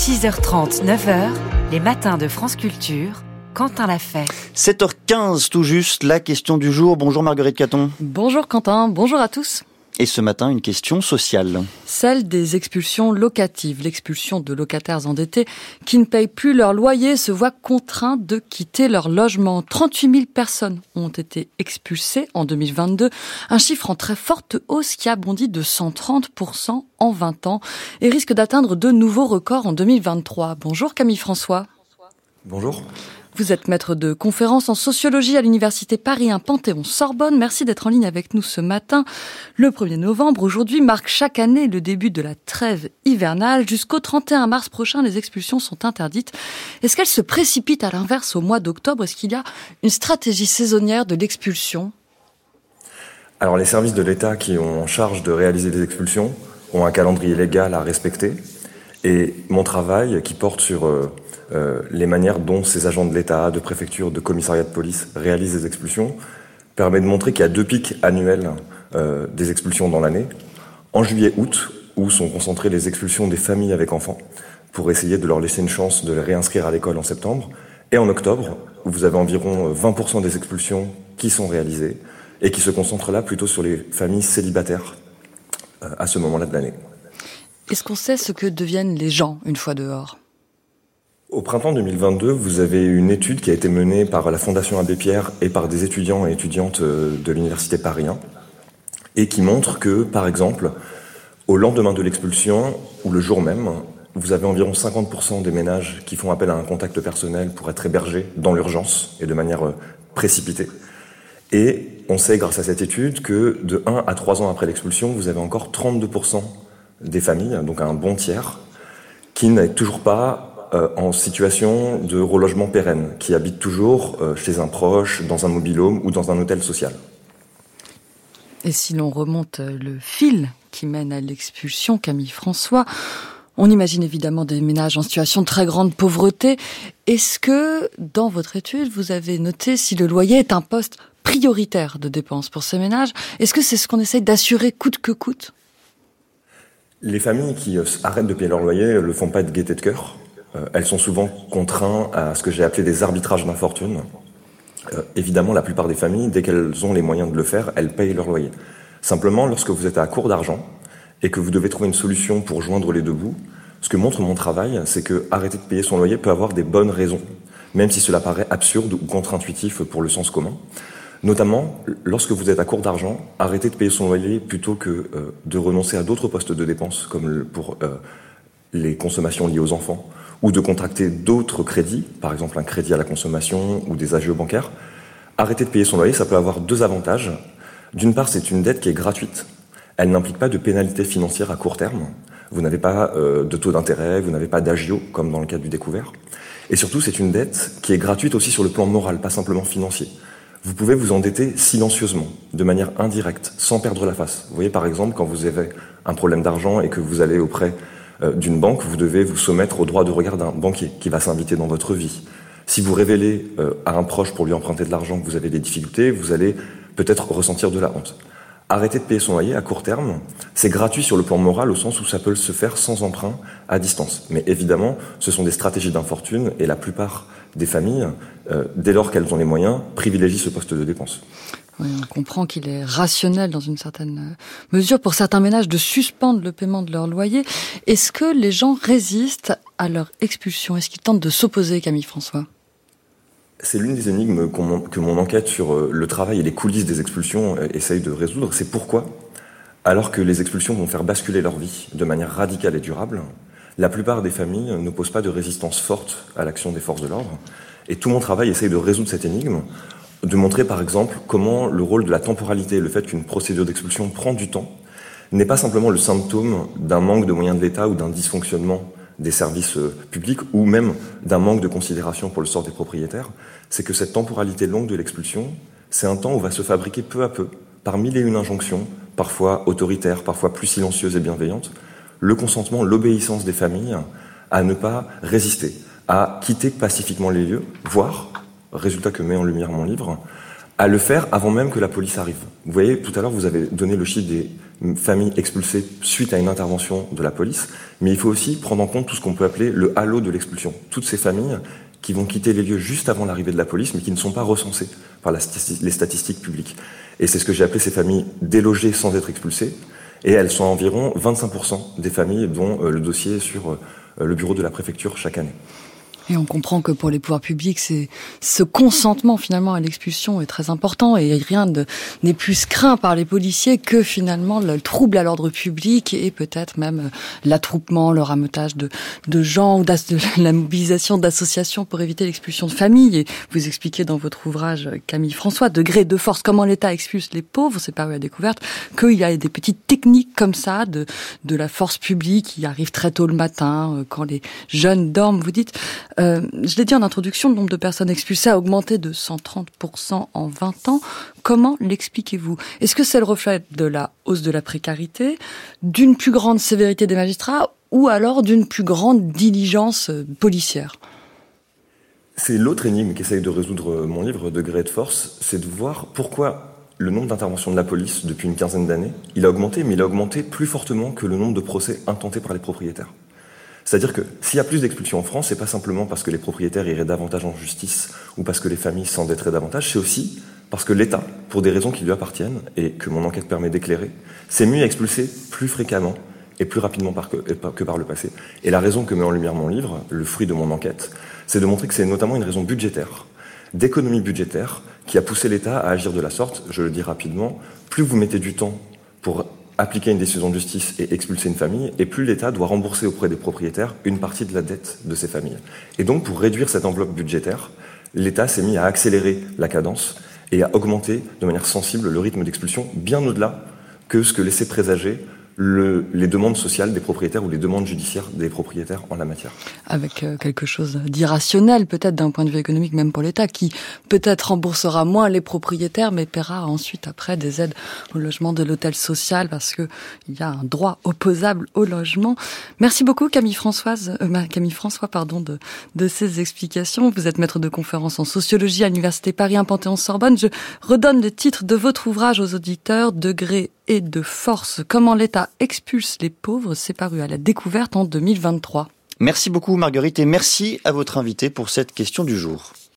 6h30, 9h, les matins de France Culture. Quentin l'a fait. 7h15 tout juste, la question du jour. Bonjour Marguerite Caton. Bonjour Quentin, bonjour à tous. Et ce matin, une question sociale. Celle des expulsions locatives. L'expulsion de locataires endettés qui ne payent plus leur loyer se voient contraints de quitter leur logement. 38 000 personnes ont été expulsées en 2022. Un chiffre en très forte hausse qui a bondi de 130% en 20 ans et risque d'atteindre de nouveaux records en 2023. Bonjour Camille François. Bonjour. Vous êtes maître de conférence en sociologie à l'université Paris 1 Panthéon-Sorbonne. Merci d'être en ligne avec nous ce matin. Le 1er novembre, aujourd'hui, marque chaque année le début de la trêve hivernale. Jusqu'au 31 mars prochain, les expulsions sont interdites. Est-ce qu'elles se précipitent à l'inverse au mois d'octobre? Est-ce qu'il y a une stratégie saisonnière de l'expulsion? Alors les services de l'État qui ont en charge de réaliser des expulsions ont un calendrier légal à respecter. Et mon travail, qui porte sur euh, euh, les manières dont ces agents de l'État, de préfecture, de commissariat de police réalisent des expulsions, permet de montrer qu'il y a deux pics annuels euh, des expulsions dans l'année. En juillet-août, où sont concentrées les expulsions des familles avec enfants, pour essayer de leur laisser une chance de les réinscrire à l'école en septembre. Et en octobre, où vous avez environ 20% des expulsions qui sont réalisées, et qui se concentrent là plutôt sur les familles célibataires à ce moment-là de l'année. Est-ce qu'on sait ce que deviennent les gens une fois dehors? Au printemps 2022, vous avez une étude qui a été menée par la Fondation Abbé Pierre et par des étudiants et étudiantes euh, de l'Université Paris 1 et qui montre que, par exemple, au lendemain de l'expulsion ou le jour même, vous avez environ 50% des ménages qui font appel à un contact personnel pour être hébergés dans l'urgence et de manière euh, précipitée. Et on sait, grâce à cette étude, que de 1 à 3 ans après l'expulsion, vous avez encore 32% des familles, donc un bon tiers, qui n'est toujours pas euh, en situation de relogement pérenne, qui habitent toujours euh, chez un proche, dans un mobilhome ou dans un hôtel social. Et si l'on remonte le fil qui mène à l'expulsion, Camille François, on imagine évidemment des ménages en situation de très grande pauvreté. Est-ce que, dans votre étude, vous avez noté si le loyer est un poste prioritaire de dépenses pour ces ménages? Est-ce que c'est ce qu'on essaye d'assurer coûte que coûte? Les familles qui euh, arrêtent de payer leur loyer ne le font pas de gaieté de cœur. Euh, elles sont souvent contraintes à ce que j'ai appelé des arbitrages d'infortune. Euh, évidemment, la plupart des familles, dès qu'elles ont les moyens de le faire, elles payent leur loyer. Simplement, lorsque vous êtes à court d'argent et que vous devez trouver une solution pour joindre les deux bouts, ce que montre mon travail, c'est que arrêter de payer son loyer peut avoir des bonnes raisons, même si cela paraît absurde ou contre-intuitif pour le sens commun. Notamment, lorsque vous êtes à court d'argent, arrêtez de payer son loyer plutôt que euh, de renoncer à d'autres postes de dépenses, comme pour les consommations liées aux enfants, ou de contracter d'autres crédits, par exemple un crédit à la consommation ou des agios bancaires. Arrêter de payer son loyer, ça peut avoir deux avantages. D'une part, c'est une dette qui est gratuite. Elle n'implique pas de pénalité financière à court terme. Vous n'avez pas euh, de taux d'intérêt, vous n'avez pas d'agio, comme dans le cas du découvert. Et surtout, c'est une dette qui est gratuite aussi sur le plan moral, pas simplement financier vous pouvez vous endetter silencieusement, de manière indirecte, sans perdre la face. Vous voyez par exemple quand vous avez un problème d'argent et que vous allez auprès d'une banque, vous devez vous soumettre au droit de regard d'un banquier qui va s'inviter dans votre vie. Si vous révélez euh, à un proche pour lui emprunter de l'argent que vous avez des difficultés, vous allez peut-être ressentir de la honte. Arrêter de payer son loyer à court terme, c'est gratuit sur le plan moral au sens où ça peut se faire sans emprunt à distance. Mais évidemment, ce sont des stratégies d'infortune et la plupart des familles, euh, dès lors qu'elles ont les moyens, privilégient ce poste de dépense. On comprend qu'il est rationnel dans une certaine mesure pour certains ménages de suspendre le paiement de leur loyer. Est-ce que les gens résistent à leur expulsion? Est-ce qu'ils tentent de s'opposer, Camille François? C'est l'une des énigmes que mon enquête sur euh, le travail et les coulisses des expulsions euh, essaye de résoudre. C'est pourquoi, alors que les expulsions vont faire basculer leur vie de manière radicale et durable, la plupart des familles n'opposent pas de résistance forte à l'action des forces de l'ordre. Et tout mon travail essaye de résoudre cette énigme, de montrer par exemple comment le rôle de la temporalité, le fait qu'une procédure d'expulsion prend du temps, n'est pas simplement le symptôme d'un manque de moyens de l'État ou d'un dysfonctionnement des services euh, publics ou même d'un manque de considération pour le sort des propriétaires, c'est que cette temporalité longue de l'expulsion, c'est un temps où va se fabriquer peu à peu, par mille et une injonctions, parfois autoritaires, parfois plus silencieuses et bienveillantes, le consentement, l'obéissance des familles à ne pas résister, à quitter pacifiquement les lieux, voire, résultat que met en lumière mon livre, à le faire avant même que la police arrive. Vous voyez, tout à l'heure, vous avez donné le chiffre des familles expulsées suite à une intervention de la police, mais il faut aussi prendre en compte tout ce qu'on peut appeler le halo de l'expulsion. Toutes ces familles qui vont quitter les lieux juste avant l'arrivée de la police, mais qui ne sont pas recensées par les statistiques publiques. Et c'est ce que j'ai appelé ces familles délogées sans être expulsées. Et elles sont environ 25% des familles dont euh, le dossier est sur euh, le bureau de la préfecture chaque année. Et on comprend que pour les pouvoirs publics, c'est ce consentement finalement à l'expulsion est très important et rien n'est plus craint par les policiers que finalement le trouble à l'ordre public et peut-être même euh, l'attroupement, le rameutage de, de gens ou de la mobilisation d'associations pour éviter l'expulsion de famille. Et vous expliquez dans votre ouvrage, Camille François, degré de force, comment l'État expulse les pauvres, c'est paru à découverte, qu'il y a des petites techniques comme ça de, de la force publique qui arrive très tôt le matin, euh, quand les jeunes dorment, vous dites. Euh, je l'ai dit en introduction, le nombre de personnes expulsées a augmenté de 130% en 20 ans. Comment l'expliquez-vous? Est-ce que c'est le reflet de la hausse de la précarité, d'une plus grande sévérité des magistrats ou alors d'une plus grande diligence euh, policière? C'est l'autre énigme qu'essaye de résoudre mon livre, Degré de force, c'est de voir pourquoi le nombre d'interventions de la police depuis une quinzaine d'années, a augmenté, mais il a augmenté plus fortement que le nombre de procès intentés par les propriétaires. C'est-à-dire que s'il y a plus d'expulsions en France, c'est pas simplement parce que les propriétaires iraient davantage en justice ou parce que les familles s'endetteraient davantage, c'est aussi parce que l'État, pour des raisons qui lui appartiennent et que mon enquête permet d'éclairer, s'est mis à expulser plus fréquemment et plus rapidement que par le passé. Et la raison que met en lumière mon livre, le fruit de mon enquête, c'est de montrer que c'est notamment une raison budgétaire, d'économie budgétaire, qui a poussé l'État à agir de la sorte. Je le dis rapidement, plus vous mettez du temps pour appliquer une décision de justice et expulser une famille, et plus l'État doit rembourser auprès des propriétaires une partie de la dette de ces familles. Et donc, pour réduire cette enveloppe budgétaire, l'État s'est mis à accélérer la cadence et à augmenter de manière sensible le rythme d'expulsion, bien au-delà que ce que laissait présager le, les demandes sociales des propriétaires ou les demandes judiciaires des propriétaires en la matière. Avec euh, quelque chose d'irrationnel peut-être d'un point de vue économique même pour l'État qui peut-être remboursera moins les propriétaires mais paiera ensuite après des aides au logement de l'hôtel social parce que il y a un droit opposable au logement. Merci beaucoup Camille Françoise euh, Camille François pardon de de ces explications. Vous êtes maître de conférence en sociologie à l'université Paris 1 Panthéon Sorbonne. Je redonne le titre de votre ouvrage aux auditeurs Degré et de force. Comment l'État expulse les pauvres, c'est paru à la découverte en 2023. Merci beaucoup Marguerite et merci à votre invité pour cette question du jour.